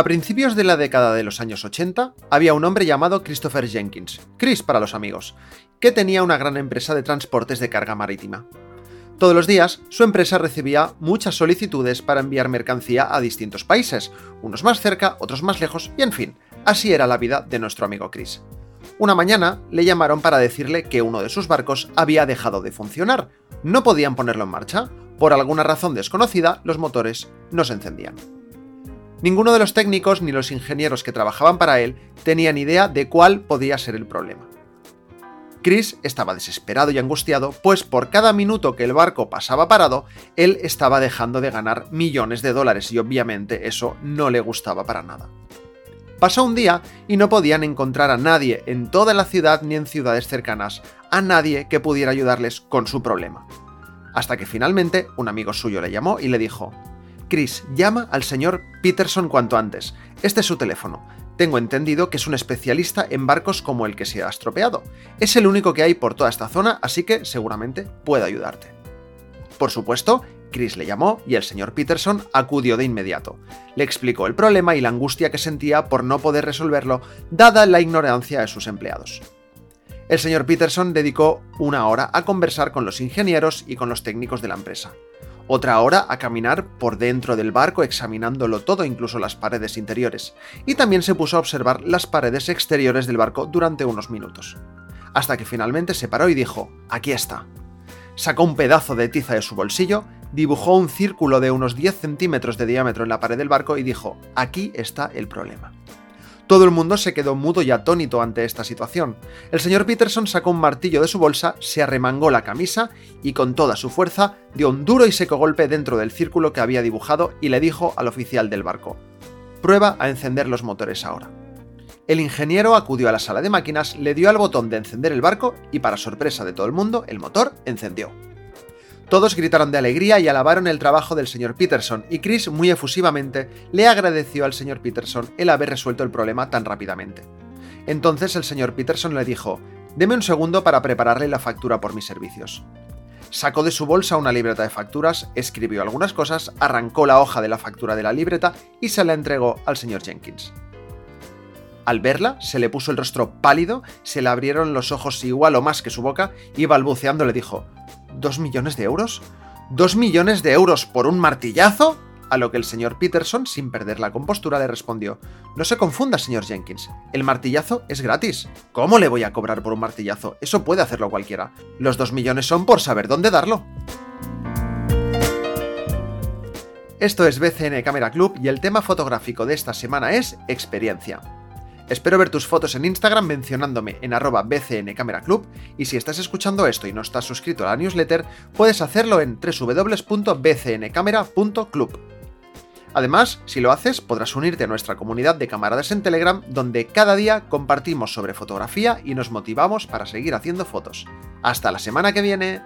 A principios de la década de los años 80, había un hombre llamado Christopher Jenkins, Chris para los amigos, que tenía una gran empresa de transportes de carga marítima. Todos los días, su empresa recibía muchas solicitudes para enviar mercancía a distintos países, unos más cerca, otros más lejos, y en fin, así era la vida de nuestro amigo Chris. Una mañana le llamaron para decirle que uno de sus barcos había dejado de funcionar. No podían ponerlo en marcha. Por alguna razón desconocida, los motores no se encendían. Ninguno de los técnicos ni los ingenieros que trabajaban para él tenían idea de cuál podía ser el problema. Chris estaba desesperado y angustiado, pues por cada minuto que el barco pasaba parado, él estaba dejando de ganar millones de dólares y obviamente eso no le gustaba para nada. Pasó un día y no podían encontrar a nadie en toda la ciudad ni en ciudades cercanas, a nadie que pudiera ayudarles con su problema. Hasta que finalmente un amigo suyo le llamó y le dijo, Chris, llama al señor Peterson cuanto antes. Este es su teléfono. Tengo entendido que es un especialista en barcos como el que se ha estropeado. Es el único que hay por toda esta zona, así que seguramente puede ayudarte. Por supuesto, Chris le llamó y el señor Peterson acudió de inmediato. Le explicó el problema y la angustia que sentía por no poder resolverlo, dada la ignorancia de sus empleados. El señor Peterson dedicó una hora a conversar con los ingenieros y con los técnicos de la empresa otra hora a caminar por dentro del barco examinándolo todo, incluso las paredes interiores, y también se puso a observar las paredes exteriores del barco durante unos minutos. Hasta que finalmente se paró y dijo, aquí está. Sacó un pedazo de tiza de su bolsillo, dibujó un círculo de unos 10 centímetros de diámetro en la pared del barco y dijo, aquí está el problema. Todo el mundo se quedó mudo y atónito ante esta situación. El señor Peterson sacó un martillo de su bolsa, se arremangó la camisa y con toda su fuerza dio un duro y seco golpe dentro del círculo que había dibujado y le dijo al oficial del barco, prueba a encender los motores ahora. El ingeniero acudió a la sala de máquinas, le dio al botón de encender el barco y para sorpresa de todo el mundo, el motor encendió. Todos gritaron de alegría y alabaron el trabajo del señor Peterson, y Chris muy efusivamente le agradeció al señor Peterson el haber resuelto el problema tan rápidamente. Entonces el señor Peterson le dijo, deme un segundo para prepararle la factura por mis servicios. Sacó de su bolsa una libreta de facturas, escribió algunas cosas, arrancó la hoja de la factura de la libreta y se la entregó al señor Jenkins. Al verla, se le puso el rostro pálido, se le abrieron los ojos igual o más que su boca y balbuceando le dijo, ¿Dos millones de euros? ¿Dos millones de euros por un martillazo? A lo que el señor Peterson, sin perder la compostura, le respondió, No se confunda, señor Jenkins, el martillazo es gratis. ¿Cómo le voy a cobrar por un martillazo? Eso puede hacerlo cualquiera. Los dos millones son por saber dónde darlo. Esto es BCN Camera Club y el tema fotográfico de esta semana es experiencia. Espero ver tus fotos en Instagram mencionándome en arroba bcncameraclub y si estás escuchando esto y no estás suscrito a la newsletter, puedes hacerlo en www.bcncamera.club. Además, si lo haces, podrás unirte a nuestra comunidad de camaradas en Telegram, donde cada día compartimos sobre fotografía y nos motivamos para seguir haciendo fotos. Hasta la semana que viene.